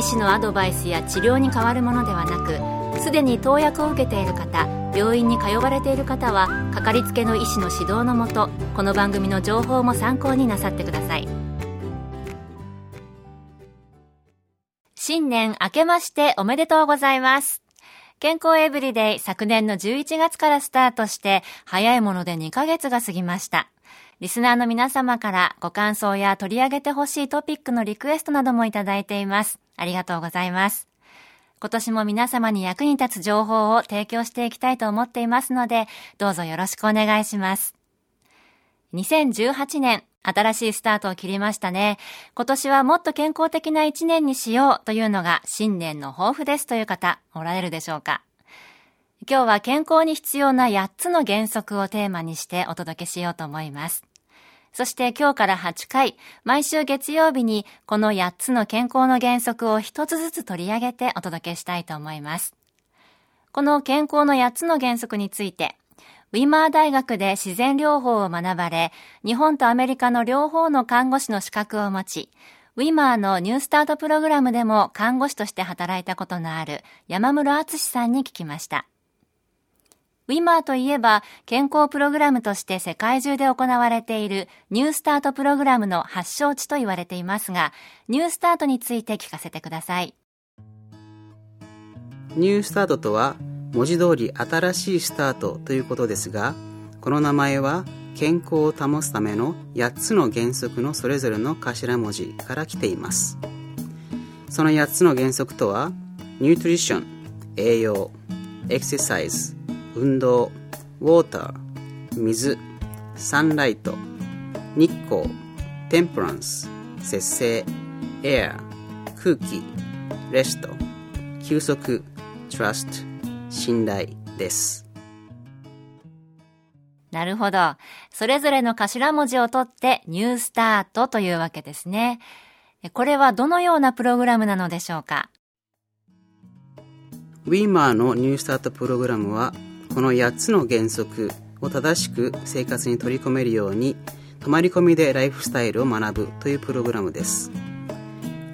医師のアドバイスや治療に変わるものではなくすでに投薬を受けている方病院に通われている方はかかりつけの医師の指導のもとこの番組の情報も参考になさってください。新年明けましておめでとうございます。健康エブリデイ昨年の11月からスタートして早いもので2ヶ月が過ぎました。リスナーの皆様からご感想や取り上げてほしいトピックのリクエストなどもいただいています。ありがとうございます。今年も皆様に役に立つ情報を提供していきたいと思っていますので、どうぞよろしくお願いします。2018年、新しいスタートを切りましたね。今年はもっと健康的な一年にしようというのが新年の抱負ですという方、おられるでしょうか今日は健康に必要な8つの原則をテーマにしてお届けしようと思います。そして今日から8回、毎週月曜日にこの8つの健康の原則を1つずつ取り上げてお届けしたいと思います。この健康の8つの原則について、ウィマー大学で自然療法を学ばれ、日本とアメリカの両方の看護師の資格を持ち、ウィマーのニュースタートプログラムでも看護師として働いたことのある山室敦さんに聞きました。ウィマーといえば健康プログラムとして世界中で行われているニュースタートプログラムの発祥地と言われていますが、ニュースタートについて聞かせてください。ニュースタートとは文字通り新しいスタートということですが、この名前は健康を保つための8つの原則のそれぞれの頭文字から来ています。その8つの原則とは、ニュートリション、栄養、エクササイズ、運動ウォーター水サンライト日光テンプランス節制エア空気レスト休息トラスト信頼ですなるほど。それぞれの頭文字を取ってニュースタートというわけですね。これはどのようなプログラムなのでしょうか？ウィーマーのニュースタートプログラムはこの8つの原則を正しく生活に取り込めるように泊まり込みでライフスタイルを学ぶというプログラムです。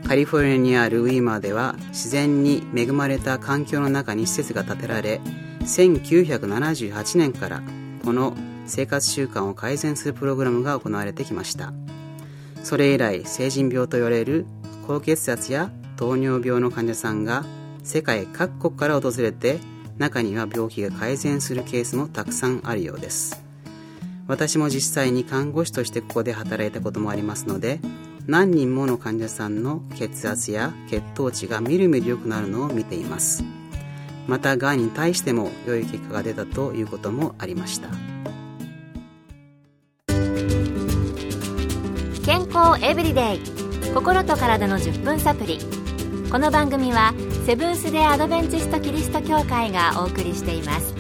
カリフォルニアにあるウィーマーでは自然に恵まれた環境の中に施設が建てられ1978年からこの生活習慣を改善するプログラムが行われてきました。それ以来成人病と言われる高血圧や糖尿病の患者さんが世界各国から訪れて中には病気が改善するケースもたくさんあるようです。私も実際に看護師としてここで働いたこともありますので何人もの患者さんの血圧や血糖値がみるみる良くなるのを見ています。またがんに対しても良い結果が出たということもありました。健康エブリデイ。心と体の10分サプリ。この番組はセブンス・デ・アドベンチスト・キリスト教会がお送りしています。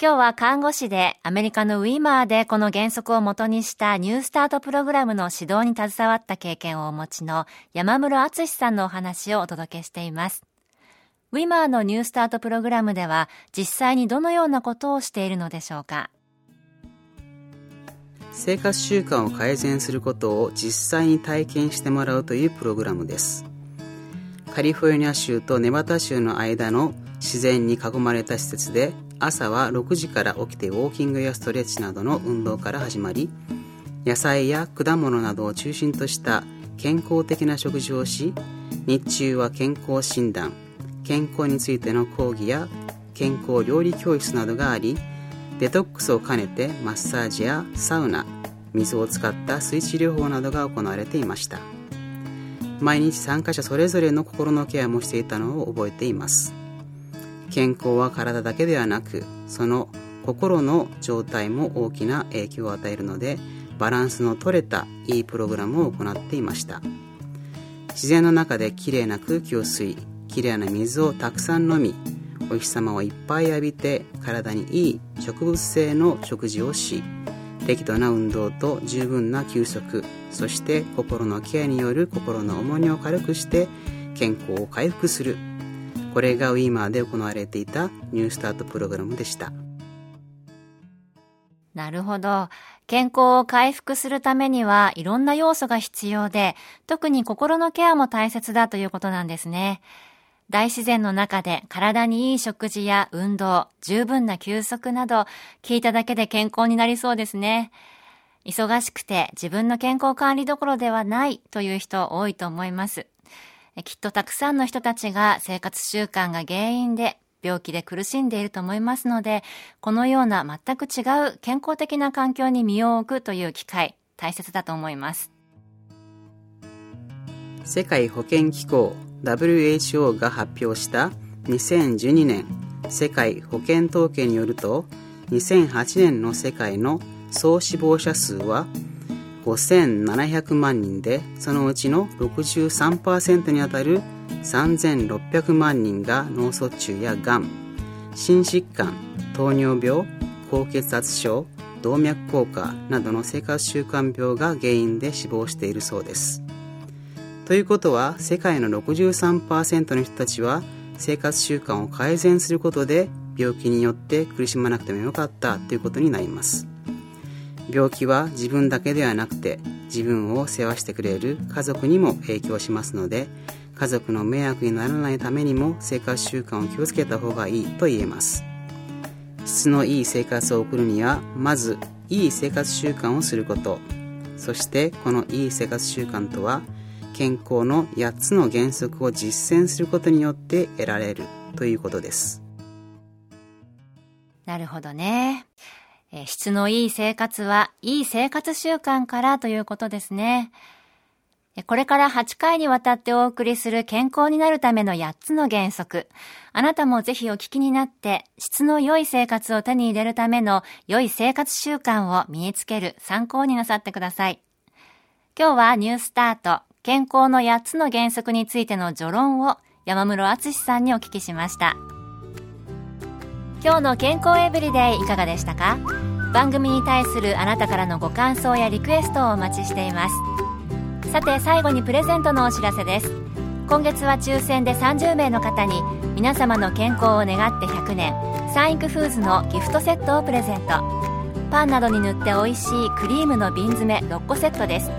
今日は看護師でアメリカのウィマーでこの原則をもとにしたニュースタートプログラムの指導に携わった経験をお持ちの山室敦さんのお話をお届けしています。ウィマーのニュースタートプログラムでは実際にどのようなことをしているのでしょうか？生活習慣を改善することを実際に体験してもらうというプログラムです。カリフォルニア州とネバダ州の間の自然に囲まれた施設で朝は6時から起きてウォーキングやストレッチなどの運動から始まり野菜や果物などを中心とした健康的な食事をし日中は健康診断健康についての講義や健康料理教室などがありデトックスを兼ねてマッサージやサウナ水を使った水治療法などが行われていました。毎日参加者それぞれの心のケアもしていたのを覚えています。健康は体だけではなくその心の状態も大きな影響を与えるのでバランスの取れたいいプログラムを行っていました。自然の中できれいな空気を吸いきれいな水をたくさん飲みお日様をいっぱい浴びて体にいい植物性の食事をし適度な運動と十分な休息そして心のケアによる心の重荷を軽くして健康を回復するこれがウィーマーで行われていたニュースタートプログラムでしたなるほど。健康を回復するためにはいろんな要素が必要で、特に心のケアも大切だということなんですね。大自然の中で体にいい食事や運動、十分な休息など、聞いただけで健康になりそうですね。忙しくて自分の健康管理どころではないという人多いと思います。きっとたくさんの人たちが生活習慣が原因で病気で苦しんでいると思いますので、このような全く違う健康的な環境に身を置くという機会、大切だと思います。世界保健機構 WHO が発表した2012年世界保健統計によると2008年の世界の総死亡者数は5700万人でそのうちの63%にあたる3600万人が脳卒中やがん心疾患糖尿病高血圧症動脈硬化などの生活習慣病が原因で死亡しているそうです。ということは世界の63%の人たちは生活習慣を改善することで病気によって苦しまなくてもよかったということになります。病気は自分だけではなくて自分を世話してくれる家族にも影響しますので家族の迷惑にならないためにも生活習慣を気をつけた方がいいと言えます。質のいい生活を送るにはまずいい生活習慣をすること。そしてこのいい生活習慣とは健康の8つの原則を実践することによって得られるということです。なるほどね。え質のいい生活はいい生活習慣からということですね。これから8回にわたってお送りする健康になるための8つの原則。あなたもぜひお聞きになって質の良い生活を手に入れるための良い生活習慣を身につける参考になさってください。今日はニュースタート健康の8つの原則についての序論を山室敦さんにお聞きしました。今日の健康エブリデイいかがでしたか？番組に対するあなたからのご感想やリクエストをお待ちしています。さて最後にプレゼントのお知らせです。今月は抽選で30名の方に皆様の健康を願って100年サンイクフーズのギフトセットをプレゼント。パンなどに塗って美味しいクリームの瓶詰め6個セットです。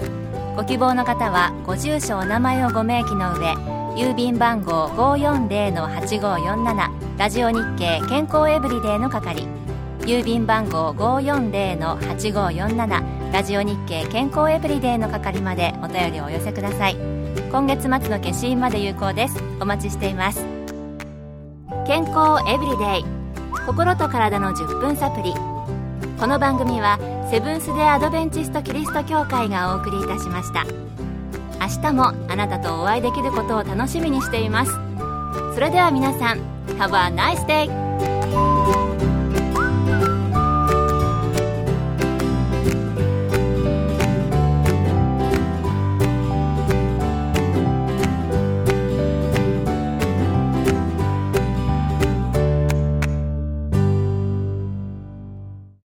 ご希望の方はご住所お名前をご明記の上郵便番号540-8547ラジオ日経健康エブリデイの係郵便番号540-8547ラジオ日経健康エブリデイの係までお便りをお寄せください。今月末の消印まで有効です。お待ちしています。健康エブリデイ心と体の10分サプリ。この番組はセブンス・デ・アドベンチスト・キリスト教会がお送りいたしました明日もあなたとお会いできることを楽しみにしていますそれでは皆さん Have a nice day!